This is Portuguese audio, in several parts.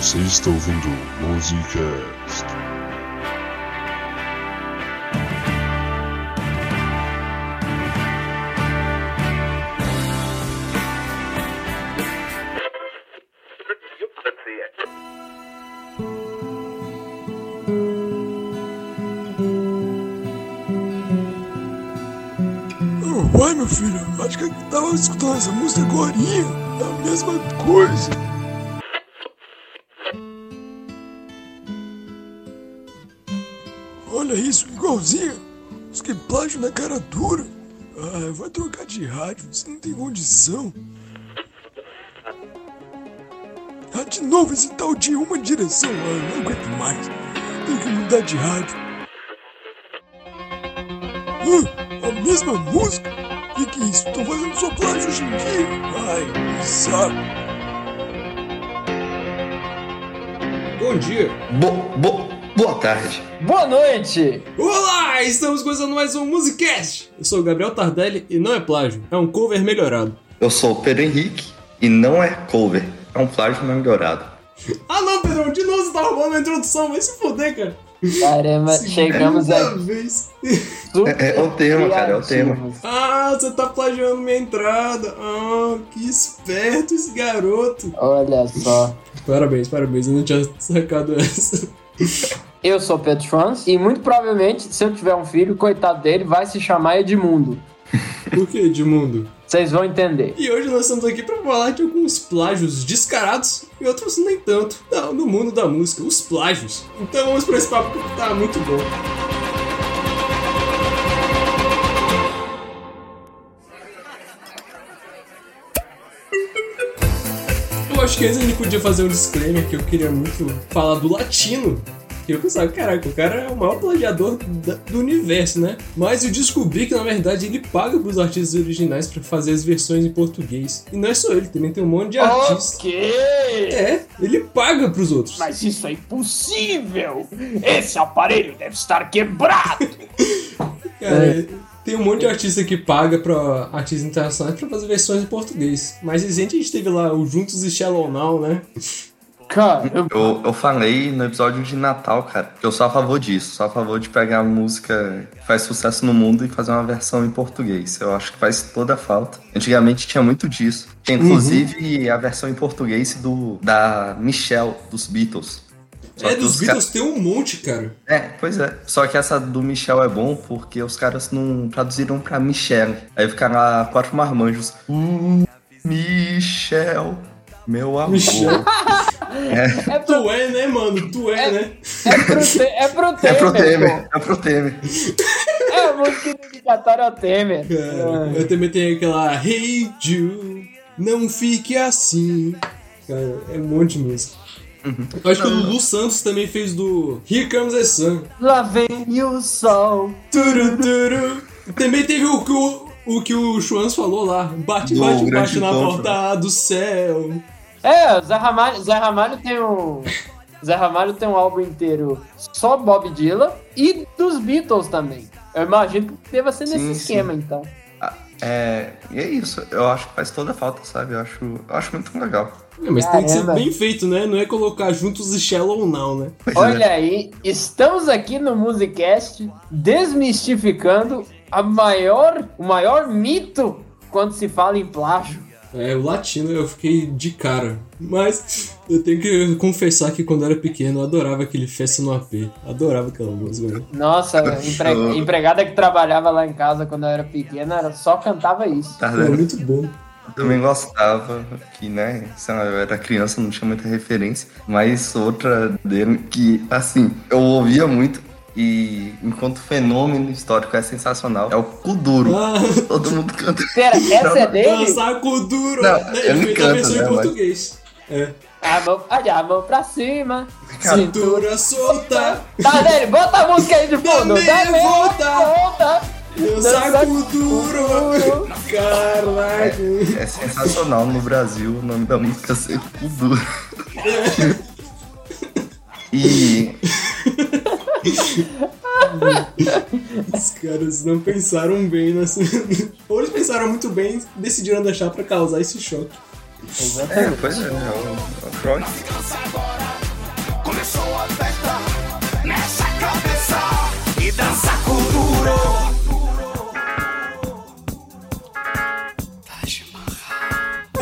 Você está ouvindo Musicast. Uai, meu filho, acho que eu tava escutando essa música agora. É a mesma coisa. Igualzinho. Os que plágio na cara dura. Ah, vai trocar de rádio, você não tem condição. Ah, de novo esse tal de uma direção. Ah, não aguento mais. Tem que mudar de rádio. Ah, a mesma música? Que que é isso? Tô fazendo só plágio hoje em dia. Ai, saco. Bom dia. Bo, bo, boa tarde. Boa noite! Olá, estamos começando mais um Musicast. Eu sou o Gabriel Tardelli e não é plágio, é um cover melhorado. Eu sou o Pedro Henrique e não é cover, é um plágio melhorado. Ah não, Pedrão, de novo você tá roubando a introdução, vai se foder, cara. Caramba, chegamos Segunda a vez. É- é o tema, cara, é o tema. Ah, você tá plagiando minha entrada. Ah, que esperto esse garoto. Olha só. Parabéns, parabéns, eu não tinha sacado essa. Eu sou Pedro Schwanz e muito provavelmente, se eu tiver um filho, coitado dele, vai se chamar Edmundo. Por que, Edmundo? Vocês vão entender. E hoje nós estamos aqui para falar de alguns plágios descarados e outros nem tanto. Não, no mundo da música, os plágios. Então vamos para esse papo que tá muito bom. Eu acho que antes a gente podia fazer um disclaimer que eu queria muito falar do latino. Que eu pensava, caraca, o cara é o maior plagiador do universo, né? Mas eu descobri que na verdade ele paga pros artistas originais pra fazer as versões em português. E não é só ele, também tem um monte de artistas. Ok! É, ele paga pros outros. Mas isso é impossível! Esse aparelho deve estar quebrado! Cara, tem um monte de artista que paga pra artistas internacionais pra fazer versões em português. Mas recente a gente teve lá o Juntos e Shallow Now, né? Caramba! Eu, eu falei no episódio de Natal, cara, que eu sou a favor disso, sou a favor de pegar a música que faz sucesso no mundo e fazer uma versão em português. Eu acho que faz toda a falta. Antigamente tinha muito disso. Tinha inclusive a versão em português do da Michelle, dos Beatles. Só é, dos os Beatles tem um monte, cara. É, pois é. Só que essa do Michel é bom porque os caras não traduziram pra Michelle. Aí ficaram lá quatro marmanjos. Uh, Michel, meu amor. Michel. É pro, Tu é, né, mano? Tu é, né? é pro, te, é pro É Temer. pro Temer, pô. é pro Temer. É a música dedicatória ao Temer. Cara, eu também tenho aquela Hey Jude, não fique assim. Cara, é um monte de música. Eu acho que o Lulu Santos também fez do Here Comes the Sun. Lá vem o sol. Turu, turu. Também teve o que o, o, que o Schwanz falou lá. Bate, Do bate, bate na porta do céu. É, o Zé Ramalho, Zé Ramalho tem um. Zé Ramalho tem um álbum inteiro só Bob Dylan e dos Beatles também. Eu imagino que deva ser nesse Sim, sim. esquema, então. Ah, É, e é isso. Eu acho que faz toda a falta, sabe? Eu acho, eu acho muito legal. É, mas tem que ser Caramba. bem feito, né? Não é colocar juntos e Shallow Now, né? Pois é. Olha aí, estamos aqui no Musicast desmistificando a maior, o maior mito quando se fala em plágio. É, o latino eu fiquei de cara. Mas eu tenho que confessar que quando eu era pequeno eu adorava aquele Festa no AP. Adorava aquela música, né? Nossa, empre- empregada que trabalhava lá em casa quando eu era pequena era só cantava isso. Tá Era vendo? muito bom. Eu também gostava, que, né, sei lá, eu era criança, não tinha muita referência, mas outra dele que, assim, eu ouvia muito e, enquanto fenômeno histórico é sensacional, é o Kuduro. Ah, Todo mundo canta. Pera, essa é dele? dançar com duro. Não, né? ele Ele fez a canta, versão né, em mas- português. É. A mão, olha, a mão pra cima. Cintura solta, Tá, dele, bota a música aí de fundo. Também volta. volta. dançar Dança com duro. Caraca. É sensacional no Brasil o nome da música ser Kuduro. E Os caras não pensaram bem nessa. Ou eles pensaram muito bem e decidiram deixar pra causar esse choque. é, pois é, é o, é o Freud. Começou a festa, mexe a cabeça e dança com duro.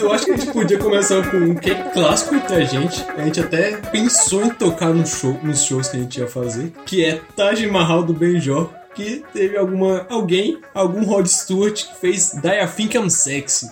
Eu acho que a gente podia começar com um que é clássico entre a gente. A gente até pensou em tocar no show, nos shows que a gente ia fazer, que é Taj Mahal do Benjor. Que teve alguma. alguém, algum Rod Stewart que fez Die I Think I'm Sexy.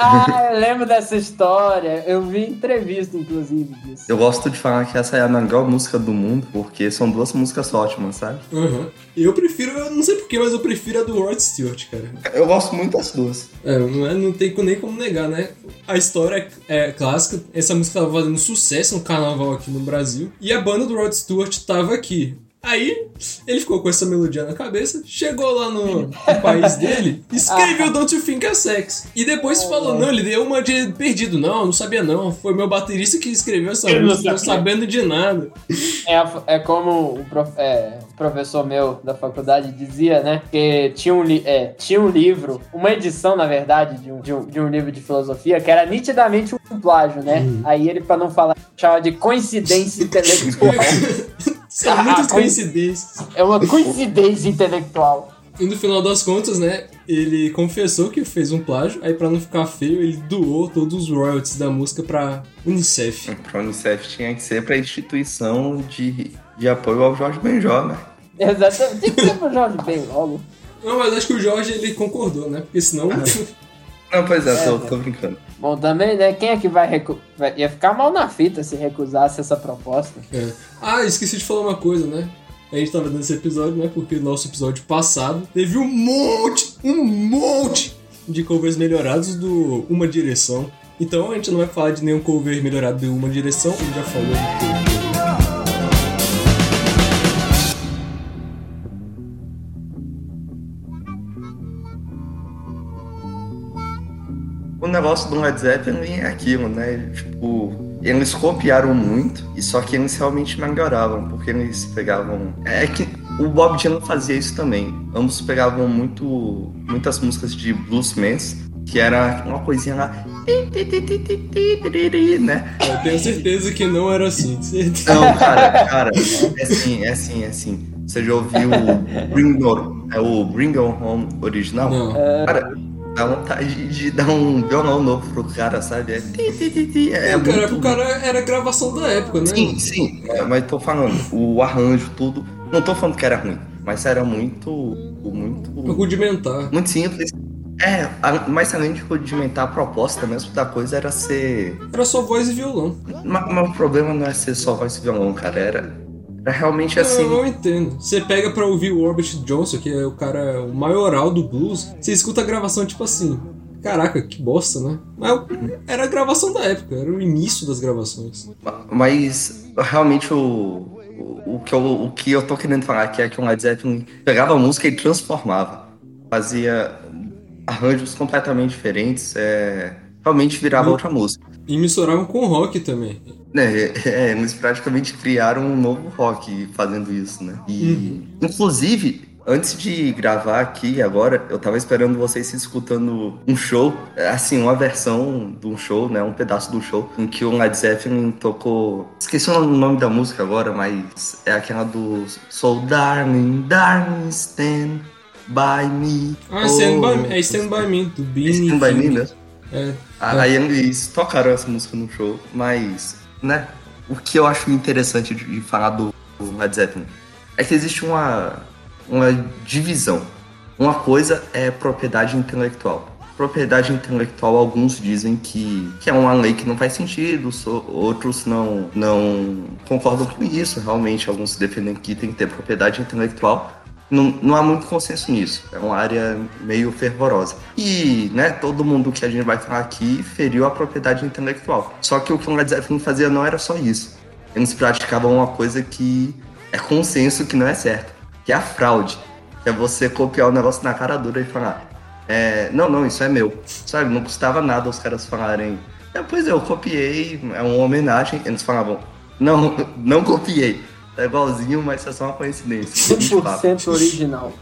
Ah, eu lembro dessa história. Eu vi entrevista, inclusive, disso. Eu gosto de falar que essa é a melhor música do mundo, porque são duas músicas ótimas, sabe? Uhum. Eu prefiro, eu não sei porquê, mas eu prefiro a do Rod Stewart, cara. Eu gosto muito das duas. É, não, é, não tem nem como negar, né? A história é clássica. Essa música tava fazendo sucesso no carnaval aqui no Brasil. E a banda do Rod Stewart tava aqui. Aí, ele ficou com essa melodia na cabeça, chegou lá no, no país dele, escreveu Don't You Think I'm Sex. E depois falou, não, ele deu uma de perdido. Não, não sabia não. Foi meu baterista que escreveu essa Eu não música, não sabia. sabendo de nada. É, é como o prof- é, o professor meu da faculdade dizia, né? Que tinha um, li- é, tinha um livro, uma edição, na verdade, de um, de um, de um livro de filosofia, que era nitidamente um plágio, né? Aí ele, pra não falar, chamava de coincidência intelectual. São Ah, muitas ah, coincidências. é uma coincidência intelectual. E no final das contas, né, ele confessou que fez um plágio, aí pra não ficar feio, ele doou todos os royalties da música pra Unicef. Pra Unicef tinha que ser pra instituição de, de apoio ao Jorge Benjó, né? Exatamente. Tem que ser pro Jorge logo. Não, mas acho que o Jorge, ele concordou, né, porque senão... Não, pois é, tô, tô brincando. Bom, também, né? Quem é que vai, recu... vai- Ia ficar mal na fita se recusasse essa proposta. É. Ah, esqueci de falar uma coisa, né? A gente tava dando esse episódio, né? Porque o nosso episódio passado teve um monte, um monte de covers melhorados do Uma Direção. Então a gente não vai falar de nenhum cover melhorado de Uma Direção, a gente já falou de tudo. O negócio do Led Zeppelin é aquilo, né? Tipo, eles copiaram muito, e só que eles realmente melhoravam, porque eles pegavam. É que o Bob Dylan fazia isso também. Ambos pegavam muito, muitas músicas de bluesmans, que era uma coisinha lá. Né? Eu tenho certeza que não era assim. Não, cara, cara, é assim, é assim, é assim. Você já ouviu o Bring, é o Bring Home original? Não. Cara, dá vontade de dar um violão novo pro cara, sabe? É, ti, é o, cara, muito- o cara era gravação da época, né? Sim, sim, é, mas tô falando, o arranjo, tudo. Não tô falando que era ruim, mas era muito. Muito. Rudimentar. Muito simples. É, mas além de rudimentar, a proposta mesmo da coisa era ser. Era só voz e violão. Mas, mas o problema não é ser só voz e violão, cara. Era, era realmente assim. Eu não entendo. Você pega pra ouvir o Robert Johnson, que é o cara, o maioral do blues, você escuta a gravação tipo assim. Caraca, que bosta, né? Mas era a gravação da época, era o início das gravações. Mas realmente o, o, que eu, o que eu tô querendo falar aqui é que o Led Zeppelin pegava a música e transformava. Fazia arranjos completamente diferentes, é, realmente virava outra música. E misturavam com rock também. É, é, eles praticamente criaram um novo rock fazendo isso, né? E, inclusive, antes de gravar aqui agora, eu tava esperando vocês se escutando um show, assim, uma versão de um show, né? Um pedaço do show, em que o Led Zeppelin tocou. Esqueci o nome da música agora, mas é aquela do Soul Darling, Darling, Stand By Me. Ah, Stand Oh. By Me, é Stand By Me, do Beanie Stand By Me, né? É. Aí eles tocaram essa música no show, mas, né, o que eu acho interessante de, falar do, do Led Zeppelin é que existe uma, uma divisão. Uma coisa é propriedade intelectual. Propriedade intelectual, alguns dizem que, que é uma lei que não faz sentido, so- outros não, não concordam com isso. Realmente, alguns defendem que tem que ter propriedade intelectual. Não, não há muito consenso nisso. É uma área meio fervorosa. E, né, todo mundo que a gente vai falar aqui feriu a propriedade intelectual. Só que o que o Zeppelin fazia não era só isso. Eles praticavam uma coisa que é consenso que não é certo, que é a fraude. Que é você copiar o negócio na cara dura e falar, é, não, não, isso é meu. Sabe, não custava nada os caras falarem, É, pois é, eu copiei, é uma homenagem. Eles falavam, não, não copiei. É igualzinho, mas é só uma coincidência. de fato. 100% original.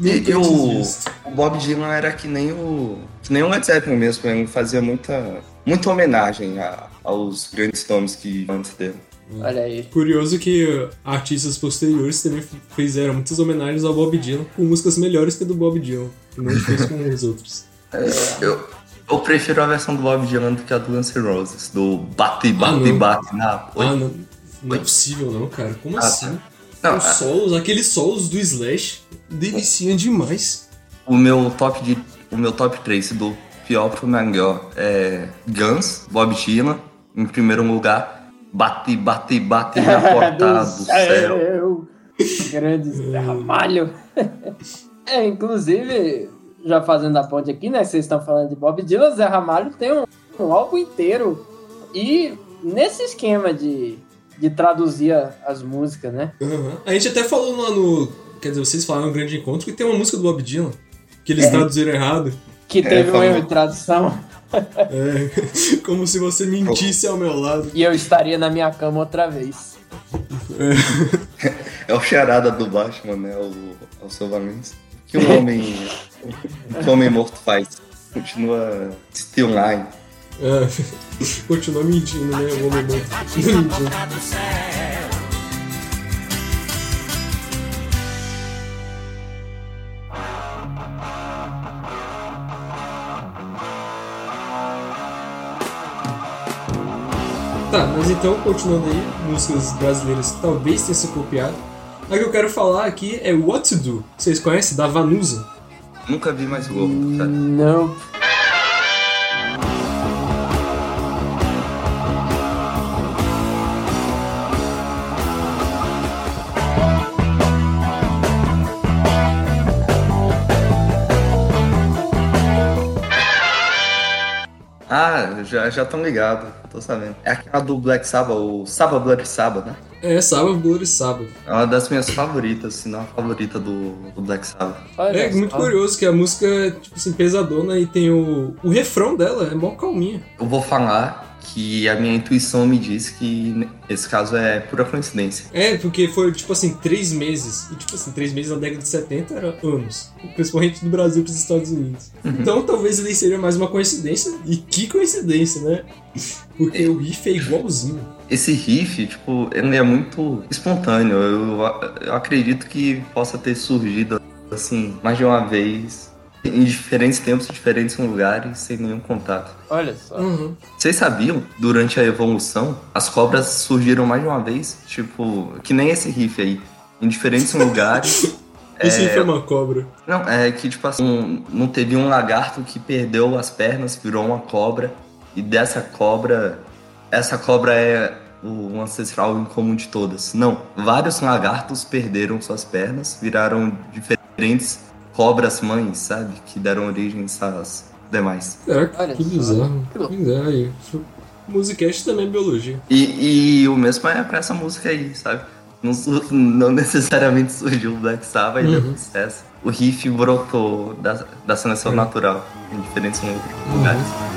E, e o, o Bob Dylan era que nem o. Que nem o Led Zeppelin mesmo, ele fazia muita, muita homenagem a- aos grandes nomes que antes dele. Olha aí. Curioso que artistas posteriores também fizeram muitas homenagens ao Bob Dylan com músicas melhores que a do Bob Dylan, que não fez com os outros. Eu, eu prefiro a versão do Bob Dylan do que a do Guns N' Roses, do bate, Ah, bate, não. bate na. Ah, não, não é possível não, cara. Como Ah, assim? Não, Os solos, aqueles solos do Slash, deliciam demais. o meu top de. O meu top 3 do pior pro melhor é Guns, Bob Dylan, em primeiro lugar, bate, bate, bate na porta do céu. Grande Zé Ramalho. é, inclusive, já fazendo a ponte aqui, né? Vocês estão falando de Bob Dylan, Zé Ramalho tem um, um álbum inteiro. E nesse esquema de, de traduzir a- as músicas, né? Aham. A gente até falou lá no. Quer dizer, vocês falaram no Grande Encontro que tem uma música do Bob Dylan. Que eles traduziram errado. Que teve um falou. erro de tradução. É, como se você mentisse ao meu lado. E eu estaria na minha cama outra vez. É o charada do Batman, né? O, o Silvalins. que um homem. que um homem morto faz? Continua still line. É, continua mentindo, né? O homem bom. Continua mentindo. Tá, mas então, continuando aí, músicas brasileiras que talvez tenham sido copiado. A que eu quero falar aqui é What to Do. Vocês conhecem? Da Vanusa. Nunca vi mais Globo, sabe? Não. Ah, já, já tão ligado, tô sabendo. É aquela do Black Sabbath, o Sabbath Bloody Sabbath, né? É, Sábado, Bloody Sábado. É uma das minhas favoritas, se não a favorita do, do Black Sabbath. Olha É muito curioso que a música é, tipo assim, pesadona e tem o. O refrão dela é mó calminha. Eu vou falar que a minha intuição me diz que esse caso é pura coincidência. É, porque foi, tipo assim, três meses. E, tipo assim, três meses na década de 70 era anos. Principalmente do Brasil pros Estados Unidos. Então, talvez ele seria mais uma coincidência. E que coincidência, né? Porque o riff é igualzinho. Esse riff, tipo, ele é muito espontâneo. Eu, eu acredito que possa ter surgido, assim, mais de uma vez, em diferentes tempos, em diferentes lugares, sem nenhum contato. Olha só. Uhum. Vocês sabiam, durante a evolução, as cobras surgiram mais de uma vez? Tipo, que nem esse riff aí. Em diferentes lugares. Esse É, riff é uma cobra. Não, é que, tipo assim, um- não teve um lagarto que perdeu as pernas, virou uma cobra. E dessa cobra, essa cobra é o ancestral em comum de todas. Não, vários lagartos perderam suas pernas, viraram diferentes cobras mães, sabe? Que deram origem às demais. Caraca, Olha que bizarro. Que aí. Musicast também é biologia. E, e o mesmo é pra essa música aí, sabe? Não, não necessariamente surgiu o Black Sabbath e deu sucesso. O riff brotou da, da seleção natural em diferentes lugares.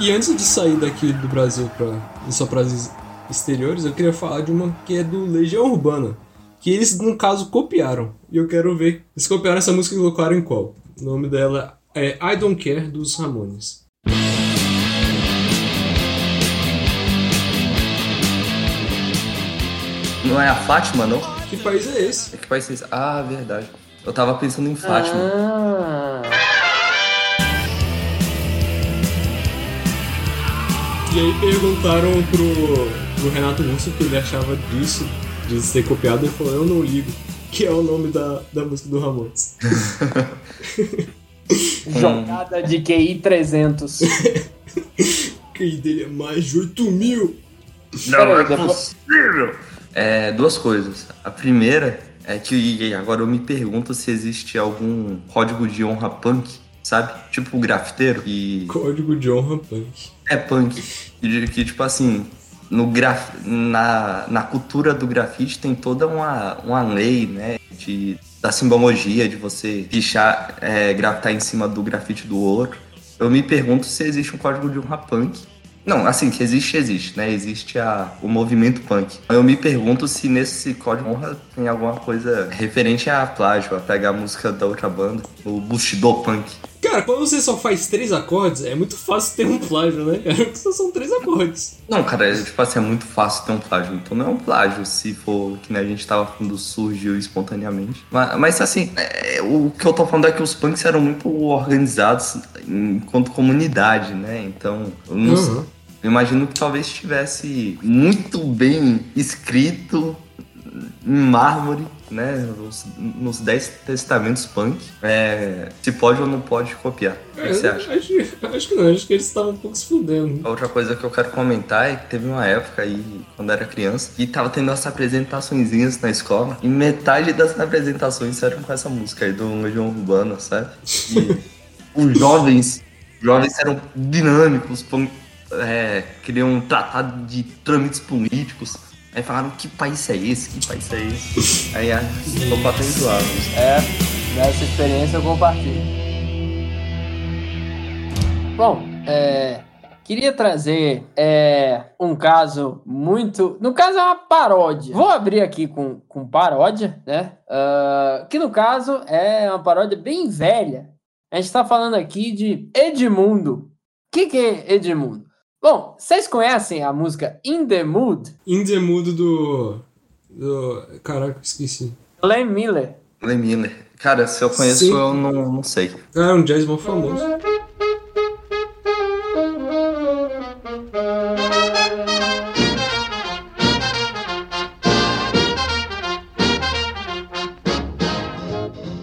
E antes de sair daqui do Brasil para só para exteriores, eu queria falar de uma que é do Legião Urbana, que eles no caso copiaram. E eu quero ver, eles copiaram essa música e colocaram em qual? O nome dela é I Don't Care dos Ramones. Não é a Fátima, não? Que país é esse? É que país é esse? Ah, verdade. Eu tava pensando em Fátima. Ah, E aí perguntaram pro, pro Renato Russo o que ele achava disso, de ser copiado, ele falou, eu não ligo, que é o nome da, da música do Ramones. jogada de QI 300. Que dele é mais de 8 mil. Não é depois- possível! É, duas coisas. A primeira é que agora eu me pergunto se existe algum código de honra punk sabe? Tipo o grafiteiro e Código de honra punk. É punk. E de- que, tipo assim, no graf... na, na cultura do grafite tem toda uma, uma lei, né? De, da simbologia, de você pichar, é, grafitar em cima do grafite do outro. Eu me pergunto se existe um código de honra punk. Não, assim, que existe, existe, né? Existe a, o movimento punk. Eu me pergunto se nesse código de honra tem alguma coisa referente a plágio, a pegar a música da outra banda, o Bushido Punk. Cara, quando você só faz três acordes, é muito fácil ter um plágio, né, cara? Porque só são três acordes. Não, cara, é, tipo assim, é muito fácil ter um plágio. Então não é um plágio se for que nem a gente tava falando, surgiu espontaneamente. Mas, mas assim, é, o que eu tô falando é que os punks eram muito organizados enquanto comunidade, né? Então, eu não sei. Uhum. Eu imagino que talvez estivesse muito bem escrito mármore, né? Nos, nos Dez Testamentos Punk. É, se pode ou não pode copiar. O que É, você acha? Acho, acho que não, acho que eles estavam um pouco se fudendo. A outra coisa que eu quero comentar é que teve uma época aí, quando era criança, que tava tendo as apresentaçõezinhas na escola, e metade das apresentações eram com essa música aí do Legião Urbana, sabe? E os jovens, jovens eram dinâmicos, pão- é, queriam tratar de trâmites políticos. Aí falaram, que país é esse? Que país é esse? Aí ah, ficou pra ter enjoado. É, dessa experiência eu compartilho. Bom, é, queria trazer é, um caso muito. No caso, é uma paródia. Vou abrir aqui com, com paródia, né? Ah, que no caso é uma paródia bem velha. A gente tá falando aqui de Edmundo. O que, que é Edmundo? Bom, vocês conhecem a música In the Mood? In the mood do. do. Caraca, esqueci. Len Miller. Len Miller. Cara, se eu conheço, Sim. eu não, não sei. Ah, é um jazz bom famoso.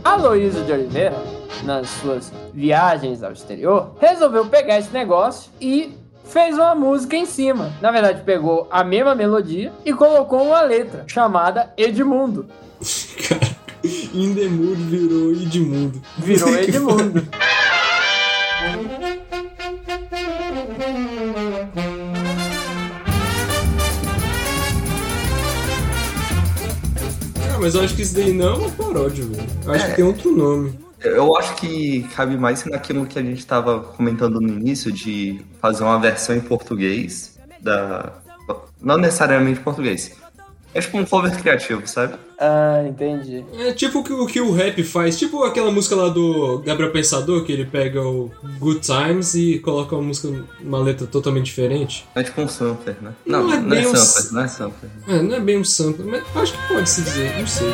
Aloysio de Oliveira, nas suas viagens ao exterior, resolveu pegar esse negócio e fez uma música em cima. Na verdade, pegou a mesma melodia e colocou uma letra chamada Edmundo. Cara, In the mood virou Edmundo. Virou Edmundo. Ah, mas eu acho que isso daí não é uma paródia, velho. Eu acho É. que tem outro nome. Eu acho que cabe mais naquilo que a gente estava comentando no início, de fazer uma versão em português da. Não necessariamente português. É tipo um cover criativo, sabe? Ah, entendi. É tipo o que, o que o rap faz, tipo aquela música lá do Gabriel Pensador, que ele pega o Good Times e coloca uma música, uma letra totalmente diferente. É tipo um sampler, né? Não Não, é não é, bem um sampler, não é sampler. É, não é bem um sample, mas acho que pode se dizer, não sei.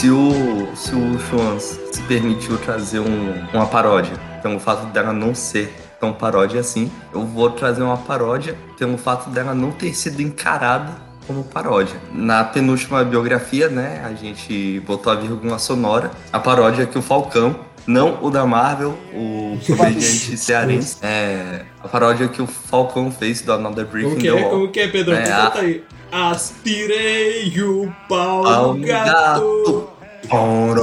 Se o, se o Schwanz se permitiu trazer um- uma paródia, pelo fato dela não ser tão paródia assim, eu vou trazer uma paródia pelo fato dela não ter sido encarada como paródia. Na penúltima biografia, né, a gente botou a vírgula sonora, a paródia que o Falcão, não o da Marvel, o comediante cearense, é a paródia que o Falcão fez do Another Brick Como in the é? Wall. Como que é, Pedro? É, a-. Aspirei o pau Ao do gato.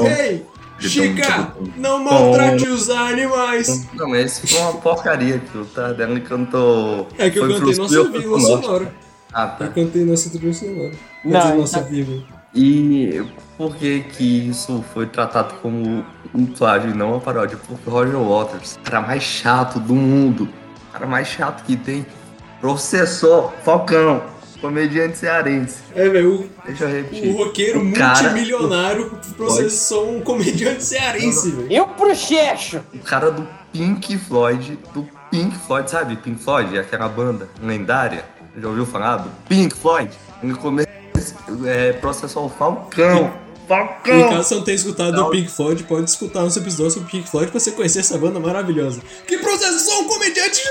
Ei, Chica, não maltrate os animais. Não, mas esse foi uma porcaria que o Tardelli cantou. É que eu Foi cantei pro nossa vírgula sonora. Ah, tá. Eu cantei nossa trilha sonora. Não, então- nossa vírgula. E por que que isso foi tratado como um plágio e não uma paródia? Porque o Roger Waters, o cara mais chato do mundo, o cara mais chato que tem, processou Falcão, comediante cearense. É, velho, Deixa eu o, repetir. o roqueiro O cara- multimilionário processou um comediante cearense, velho. Eu pro Checho! O cara do Pink Floyd, do Pink Floyd, sabe? Pink Floyd, aquela banda lendária. Já ouviu falar do Pink Floyd? Ele começou é, processou o Falcão. E Falcão! caso você não tenha escutado o Pink Floyd, pode escutar nosso episódio sobre Pink Floyd pra você conhecer essa banda maravilhosa. Que processou um comediante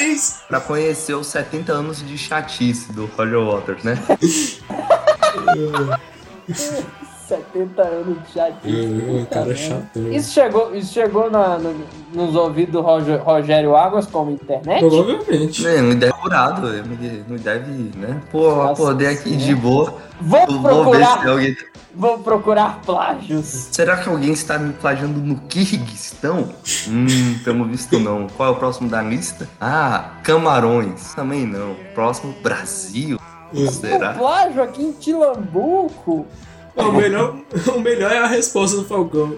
cearense. Pra conhecer os 70 anos de chatice do Roger Waters, né? 70 anos de chatice. O cara é chatão. Isso chegou, isso chegou na, no- nos ouvidos do Roger- Rogério Águas como internet? Provavelmente. É, não deve curado, não deve, né? Pô, Nossa acordei aqui de boa. Vou Vou procurar, se alguém. vou procurar plágios. Será que alguém está me plagiando no Kirguistão? Hum, pelo visto não. Qual é o próximo da lista? Ah, Camarões. Também não. Próximo, Brasil. Será? Plágio aqui em Tilambuco. O, melhor, o melhor é a resposta do Falcão.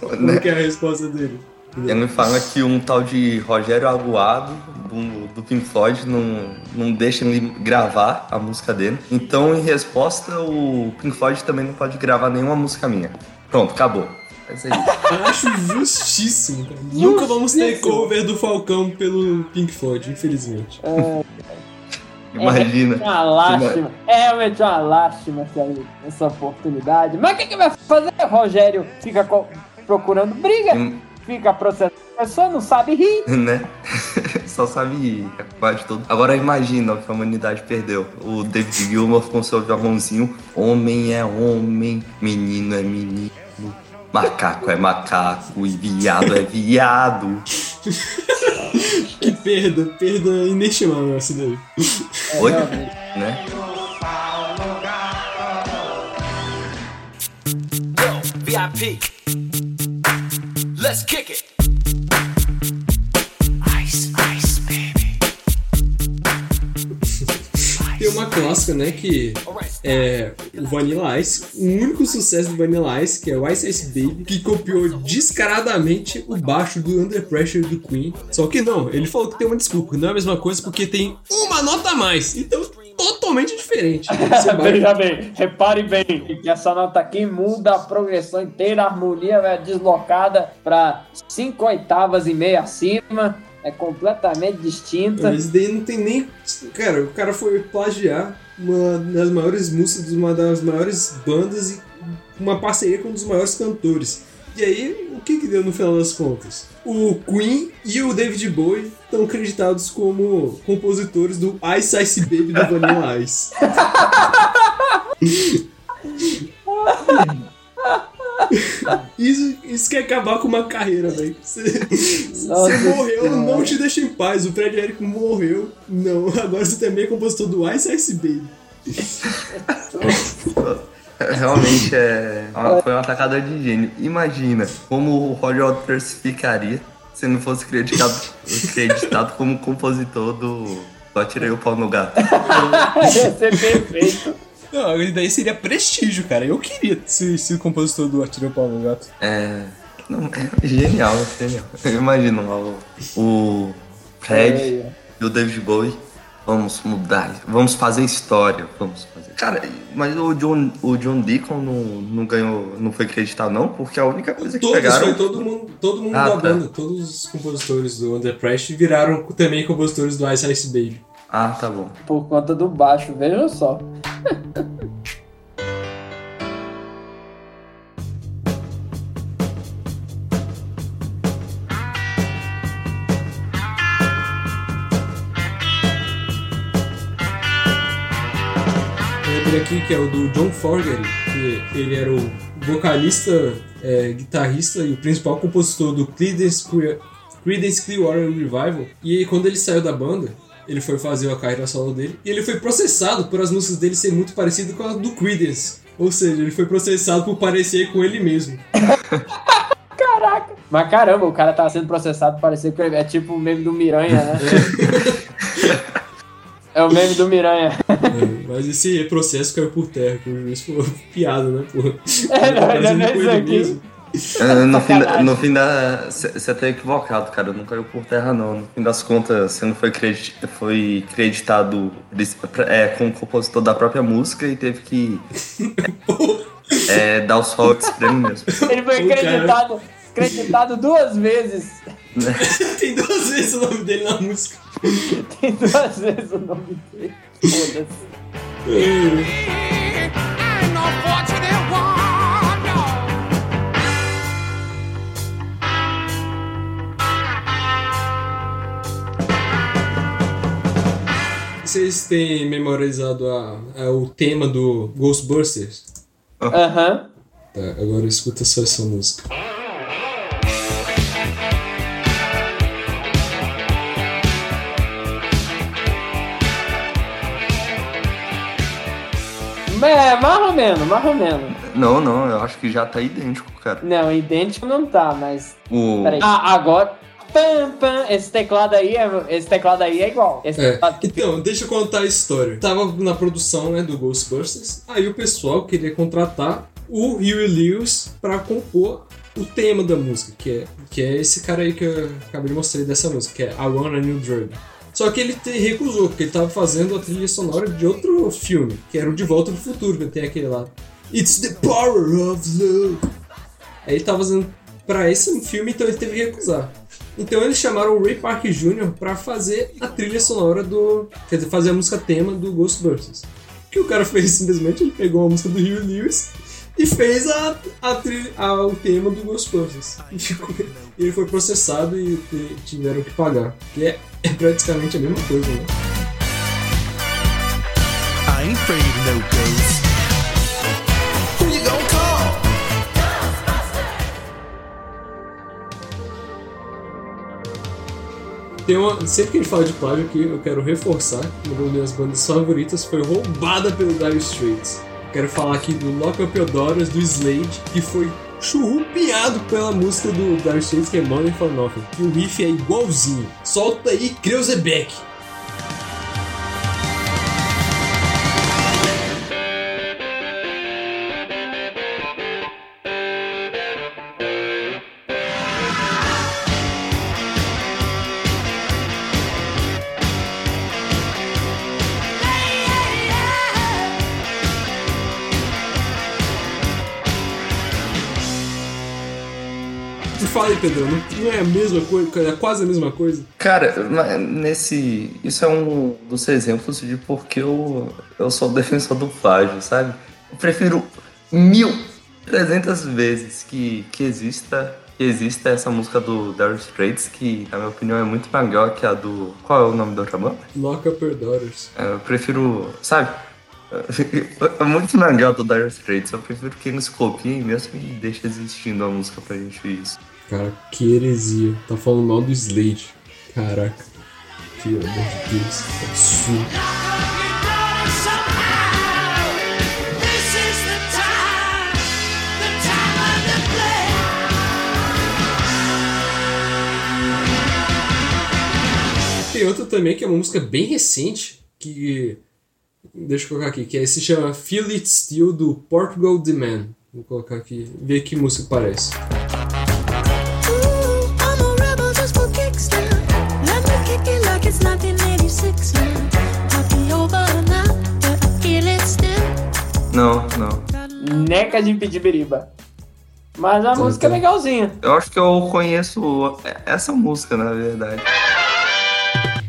Como Né? que é a resposta dele? Ele fala que um tal de Rogério Aguado, do, do Pink Floyd, não, não deixa ele gravar a música dele. Então, em resposta, o Pink Floyd também não pode gravar nenhuma música minha. Pronto, acabou. É isso. Acho justíssimo, cara. Nunca vamos ter cover do Falcão pelo Pink Floyd, infelizmente. Imagina. É uma lástima. É realmente uma lástima essa, essa oportunidade. Mas o que, que vai fazer? Rogério fica procurando briga, Hum, fica processando. A pessoa não sabe rir. né? Só sabe a culpa de tudo. Agora imagina o que a humanidade perdeu. O David Gilmour com seu violãozinho. Homem é homem, menino é menino. Macaco é macaco e viado é viado. Que perda, perda inestimável essa daí. É, Oi? Né? VIP. Let's kick it. Uma clássica, né, que é o Vanilla Ice, o único sucesso do Vanilla Ice, que é o Ice Ice Baby, que copiou descaradamente o baixo do Under Pressure do Queen. Só que não, ele falou que tem uma desculpa, não é a mesma coisa porque tem uma nota a mais. Então, totalmente diferente. Veja bem, repare bem que essa nota aqui muda a progressão inteira, a harmonia é deslocada para 5 oitavas e meia acima, é completamente distinta. Mas daí não tem nem. Cara, o cara foi plagiar uma das maiores músicas de uma das maiores bandas e uma parceria com um dos maiores cantores. E aí, o que que deu no final das contas? O Queen e o David Bowie estão creditados como compositores do Ice Ice Baby do Vanilla Ice. Isso, isso quer acabar com uma carreira, velho. Você morreu, Senhora. não te deixa em paz. O Fred Eric morreu. Não, agora você também é compositor do Ice Ice Baby. Realmente é, uma- foi uma atacada de gênio. Imagina como o Roger Waters ficaria se não fosse acreditado, acreditado como compositor do Só Tirei o Pau no Gato. Ia ser perfeito. Não, e daí seria prestígio, cara. Eu queria ser, ser compositor do Atirei o Pau no Gato. É. Não, é genial, genial. Imagina lá o, o Fred É, e o David Bowie. Vamos mudar, vamos fazer história, vamos fazer. Cara, mas o John, o John Deacon não, não ganhou, não foi acreditado não, porque a única coisa que Todos, pegaram... foi todo mundo, todo mundo Ah, da tá. banda. Todos os compositores do Under Pressure viraram também compositores do Ice Ice Baby. Ah, tá bom. por conta do baixo, veja só. Aqui que é o do John Fogerty, que ele era o vocalista, é, guitarrista e o principal compositor do Creedence, Clear- Creedence Clearwater Revival. E quando ele saiu da banda, ele foi fazer a carreira solo dele e ele foi processado por as músicas dele serem muito parecidas com as do Creedence. Ou seja, ele foi processado por parecer com ele mesmo. Mas caramba, o cara tava sendo processado, parecia que é tipo o meme do Miranha, né? É o meme do Miranha. É, mas esse processo caiu por terra, que o juiz falou piada, né, pô? É, não, Parecendo não é com É, No fim, da- no fim da. Você tá equivocado, cara. Não caiu por terra, não. No fim das contas, você não foi, credi- foi creditado é, como compositor da própria música e teve que é, dar os royalties pra ele mesmo. Ele foi acreditado, acreditado duas vezes. Tem duas vezes o nome dele na música. Tem duas vezes o nome dele. Foda-se. Vocês têm memorizado a- a- o tema do Ghostbusters? Aham. Tá, agora escuta só essa música. É, mais ou menos, mais ou menos. Não, não, eu acho que já tá idêntico, cara. Não, idêntico não tá, mas. O... Peraí. Ah, agora. Pam, pam, esse teclado aí é, esse teclado aí é igual. É, então, deixa eu contar a história. Tava na produção né, do Ghostbusters, aí o pessoal queria contratar o Huey Lewis pra compor o tema da música, que é, que é esse cara aí que eu acabei de mostrar dessa música, que é I Want a New Drug. Só que ele recusou, porque ele tava fazendo a trilha sonora de outro filme, que era o De Volta do Futuro, que tem aquele lá. It's the power of love. Aí ele tava fazendo pra esse filme, então ele teve que recusar. Então eles chamaram o Ray Park Jr. pra fazer a trilha sonora do. Quer dizer, fazer a música tema do Ghostbusters. O que o cara fez simplesmente? Ele pegou a música do Hugh Lewis e fez a, a trilha, a- o tema do Ghostbusters. E ficou- ele foi processado e tiveram que pagar. Que é, é praticamente a mesma coisa, né? I ain't afraid of no. Tem uma, sempre que a gente fala de plágio aqui, eu quero reforçar que uma das minhas bandas favoritas foi roubada pelo Dire Straits. Quero falar aqui do Lock Up Your Daughters, do Slade, que foi churrupiado pela música do Dire Straits, que é Money for Nothing. E o riff é igualzinho. Solta aí, Kreuzebeck! Pedro, não, é a mesma coisa, é quase a mesma coisa? Cara, nesse. Isso é um dos exemplos de porque eu, eu sou defensor do plágio, sabe? Eu prefiro mil, trezentas vezes que, que exista. Que exista essa música do Dire Straits, que na minha opinião é muito melhor que a do. Qual é o nome da outra banda? Lock Up Your Daughters. É, Eu prefiro. Sabe? É muito melhor do Dire Straits. Eu prefiro que eles copiem mesmo e deixem existindo a música pra gente isso. Cara, que heresia. Tá falando mal do Slade. Caraca. Pelo amor de Deus. que Absurdo. Tem outra também que é uma música bem recente, que. Deixa eu colocar aqui, que é, se chama Feel It Still do Portugal The Man. Vou colocar aqui, ver que música parece. Não, não. Neca de Pitibiriba. Mas a música é legalzinha. Eu acho que eu conheço essa música, na verdade.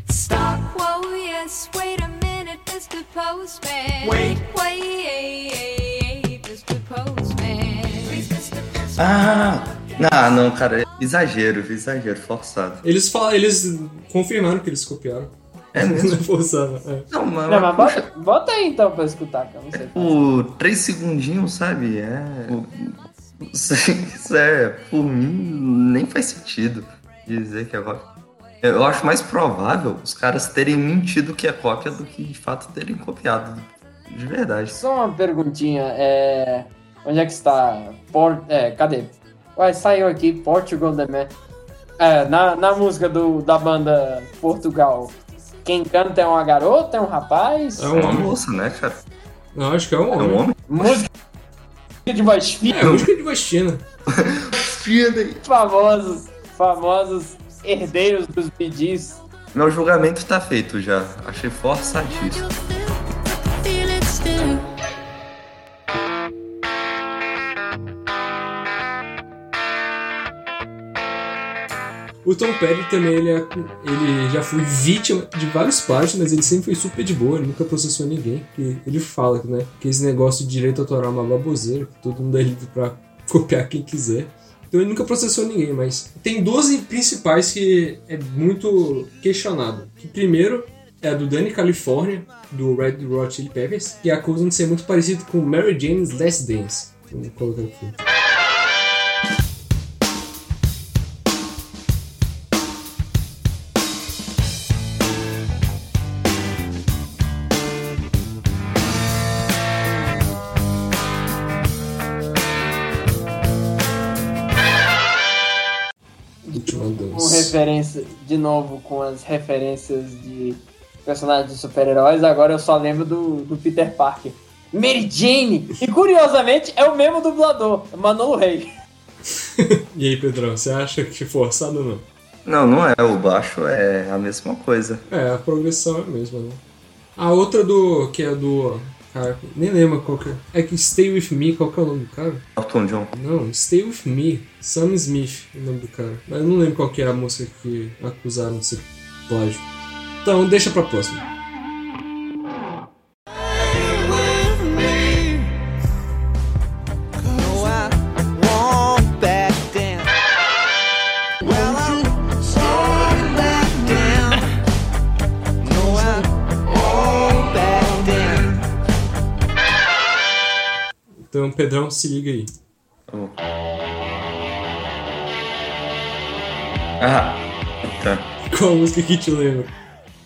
Stop, whoa, yes, wait a minute, Mr. Postman. Wait, wait, Mr. Postman. Please, Mr. Postman. Ah! Ah, não, cara. Exagero, exagero, forçado. Eles falam, eles confirmaram que eles copiaram. É mesmo? Não forçaram. É. Não, mas, Não, mas bota, bota aí então pra escutar, que eu não sei. por três segundinhos, sabe? É. Isso isso é, por mim, nem faz sentido dizer que é cópia. Eu acho mais provável os caras terem mentido que é cópia do que de fato terem copiado. De verdade. Só uma perguntinha, é... Onde é que está? Por... É, cadê? Ué, saiu aqui, Portugal The Man. É, na, na música do, da banda Portugal, quem canta é uma garota, é um rapaz? É É um uma moça, né, cara? Não, acho que é um É homem. um homem? Música de voz fina, É, música de Bastina. famosos, famosos herdeiros dos BDs. Meu julgamento tá feito já. Achei forçadíssimo. O Tom Petty também, ele, é- ele já foi vítima de vários plágios, mas ele sempre foi super de boa, ele nunca processou ninguém. Que ele fala né, que esse negócio de direito autoral é uma baboseira, que todo mundo é livre pra copiar quem quiser. Então ele nunca processou ninguém, mas tem 12 principais que é muito questionado. Que primeiro é a do Danny California, do Red Hot Chili Peppers, que acusam de ser muito parecido com Mary Jane's Last Dance. Vamos colocar aqui. Referência, de novo, com as referências de personagens de super-heróis, agora eu só lembro do, do Peter Parker. Mary Jane! E curiosamente é o mesmo dublador, Manolo Rey. E aí, Pedrão, você acha que forçado ou não? Não, não é. O baixo é a mesma coisa. É, a progressão é a mesma, né? A outra do. que é do. Cara, nem lembro qual que é. É que Stay With Me, qual que é o nome do cara? Elton John. Não, Stay With Me. Sam Smith é o nome do cara. Mas eu não lembro qual que é a música que acusaram de ser plágio. Então, deixa pra próxima. Pedrão, se liga aí. Tá bom. Ah, tá. Qual música que te lembra?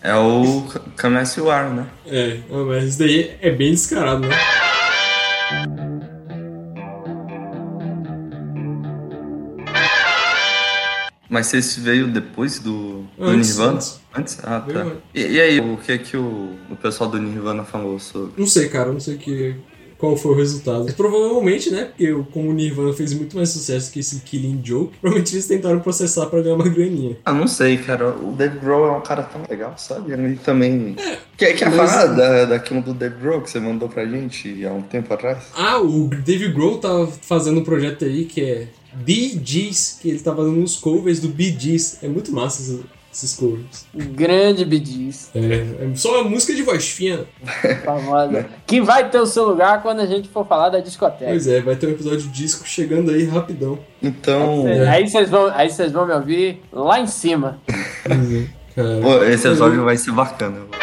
É o Come As You Are, né? É, mas isso daí é bem descarado, né? Mas esse veio depois do, do Antes, Nirvana? antes. Antes? Ah, tá. E, e aí, o que que o, o pessoal do Nirvana falou sobre? Não sei, cara, não sei que, qual foi o resultado. Provavelmente, né? Porque o- como o Nirvana fez muito mais sucesso que esse Killing Joke, provavelmente eles tentaram processar pra ganhar uma graninha. Ah, não sei, cara. O Dave Grohl é um cara tão legal, sabe? Ele também... Quer, quer mas- falar da, daquilo do Dave Grohl que você mandou pra gente há um tempo atrás? Ah, o Dave Grohl tá fazendo um projeto aí que é Bee Gees, que ele tá fazendo uns covers do Bee Gees. É muito massa esses, covers. Grande Bidiz, É, é só uma música de voz fina. famosa. que vai ter o seu lugar quando a gente for falar da discoteca. Pois é, vai ter um episódio de disco chegando aí rapidão. Então... Aí vocês vão, aí vocês vão me ouvir lá em cima. Cara, Pô, esse episódio vai ser bacana.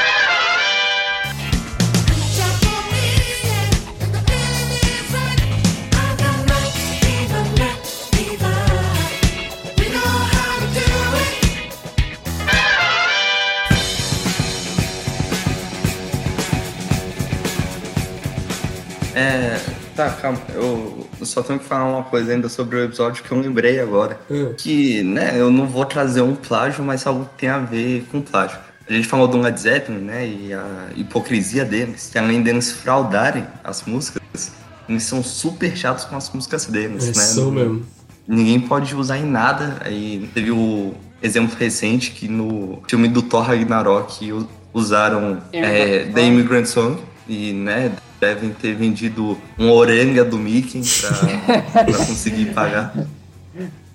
Tá, calma. Eu, só tenho que falar uma coisa ainda sobre o episódio que eu lembrei agora. Hum. Que, né, eu não vou trazer um plágio, mas algo que tem a ver com plágio. A gente falou do Led Zeppelin, né, e a hipocrisia deles, que além deles fraudarem as músicas, eles são super chatos com as músicas deles, é, né? são mesmo. Ninguém pode usar em nada. Aí teve o exemplo recente que no filme do Thor Ragnarok usaram é, The Immigrant Song e, né, devem ter vendido um oranga do Mickey pra, pra conseguir pagar.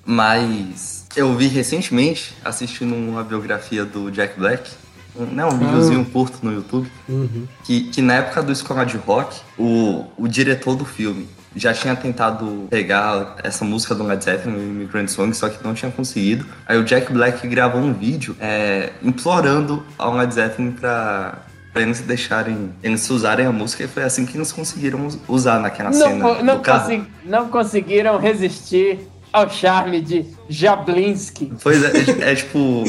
Mas eu vi recentemente, assistindo uma biografia do Jack Black, um, né, um videozinho curto no YouTube, Uhum. que, que na época do Escola de Rock, o, o diretor do filme já tinha tentado pegar essa música do Led Zeppelin, o Immigrant Song, só que não tinha conseguido. Aí o Jack Black gravou um vídeo é, implorando ao Led Zeppelin pra, pra eles deixarem, eles usarem a música, e foi assim que eles conseguiram us- usar naquela Não, cena não, consegui- não conseguiram resistir ao charme de Jablinski. Pois é, é, tipo...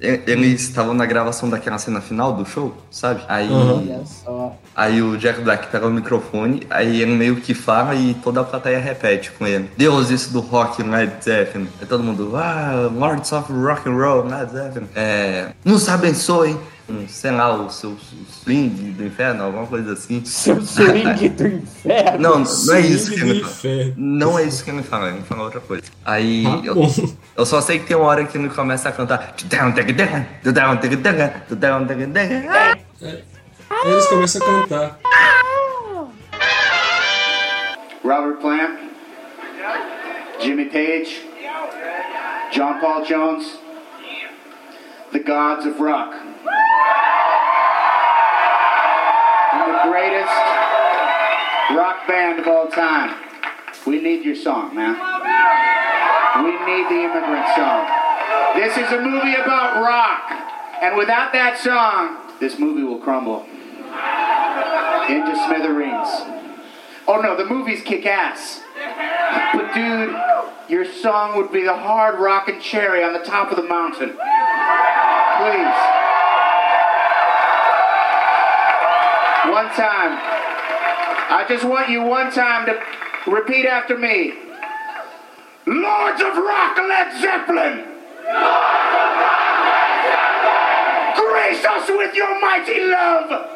e- Eles estavam na gravação daquela cena final do show, sabe? Aí. Olha só. Aí o Jack Black pega o microfone, aí ele meio que fala e toda a plateia repete com ele. Deus, isso do rock Led Zeppelin. Aí todo mundo, ah, Lords of Rock and Roll, Led Zeppelin. É, nos abençoe, um, sei lá, o seu swing do inferno, alguma coisa assim. Seu swing do inferno. Não, não é isso que ele do fala. inferno. Não é isso que ele fala, ele fala outra coisa. Aí Ah, eu, eu só sei que tem uma hora que ele começa a cantar. Aí eles começam a cantar. Robert Plant, Jimmy Page, John Paul Jones, the gods of rock. Greatest rock band of all time. We need your song, man. We need the immigrant song. This is a movie about rock. And without that song, this movie will crumble into smithereens. Oh no, the movies kick ass. But dude, your song would be the hard rockin' cherry on the top of the mountain. Please. One time. I just want you one time to repeat after me. Lords of Rock, Led Zeppelin! Grace us with your mighty love!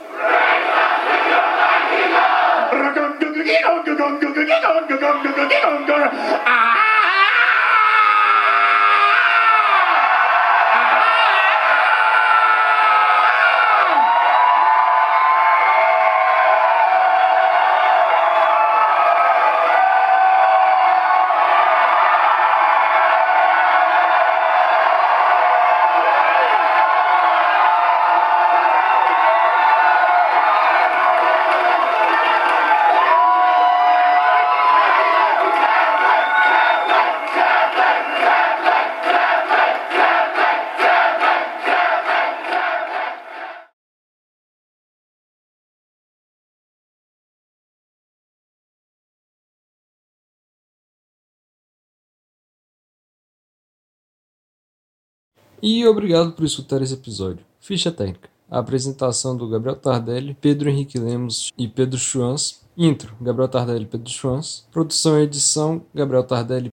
E obrigado por escutar esse episódio. Ficha técnica. A apresentação do Gabriel Tardelli, Pedro Henrique Lemos e Pedro Schwanz. Intro: Gabriel Tardelli e Pedro Schwanz. Produção e edição: Gabriel Tardelli.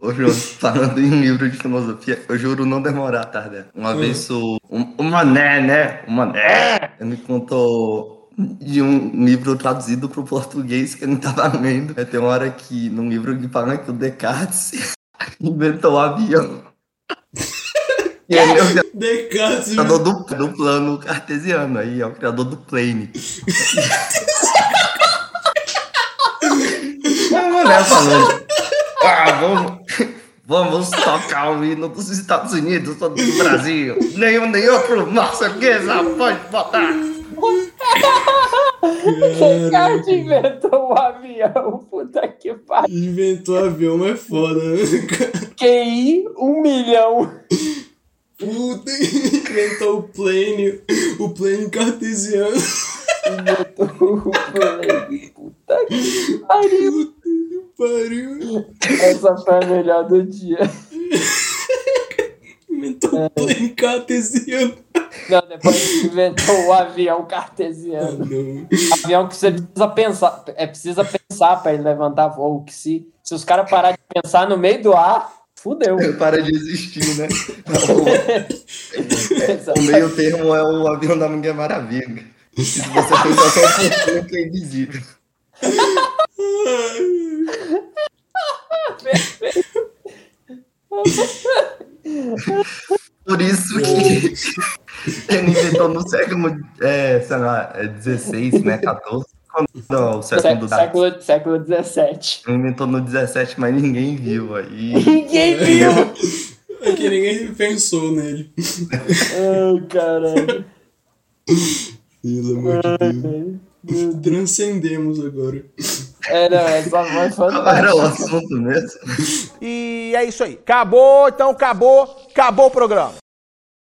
Ô, João, falando em livro de filosofia, eu juro não demorar, Tarde. Uma vez o, um, o Mané, né? O Mané, ele me contou de um livro traduzido para o português que ele estava lendo. Aí Tem uma hora que, num livro que fala que o Descartes inventou o avião. E ele é o Descartes. criador do, do plano cartesiano, aí é o criador do plane. o Mané falando, ah, vamos, vamos tocar o hino dos Estados Unidos ou do Brasil. Nenhum nem outro portuguesa pode botar. Descartes inventou o avião. Puta que pariu. Inventou avião, mas é foda, né? QI, um milhão. Puta, inventou o plane, o plane cartesiano. Inventou o plane. Puta que pariu. Pariu. Essa foi a melhor do dia. Inventou o plane cartesiano. Não, depois inventou o avião Ah, cartesiano. não. Avião que você precisa pensar. É precisa pensar pra ele levantar voo. Que se, se os caras pararem de pensar no meio do ar, fudeu. Para de existir, né? O, o meio termo é o avião da Mulher Maravilha. Se você pensar só um pouquinho, que é invisível. Por isso que ele inventou no século, é, sei lá, é 16, né, 14. Quando não, o século Século, século 17. Ele inventou no 17, mas ninguém viu. Aí Ninguém viu! É que ninguém pensou nele. Ai, caralho. Pelo amor de Deus. Transcendemos agora. É, não, essa voz qual era o assunto mesmo. E é isso aí. Acabou, então acabou, acabou o programa.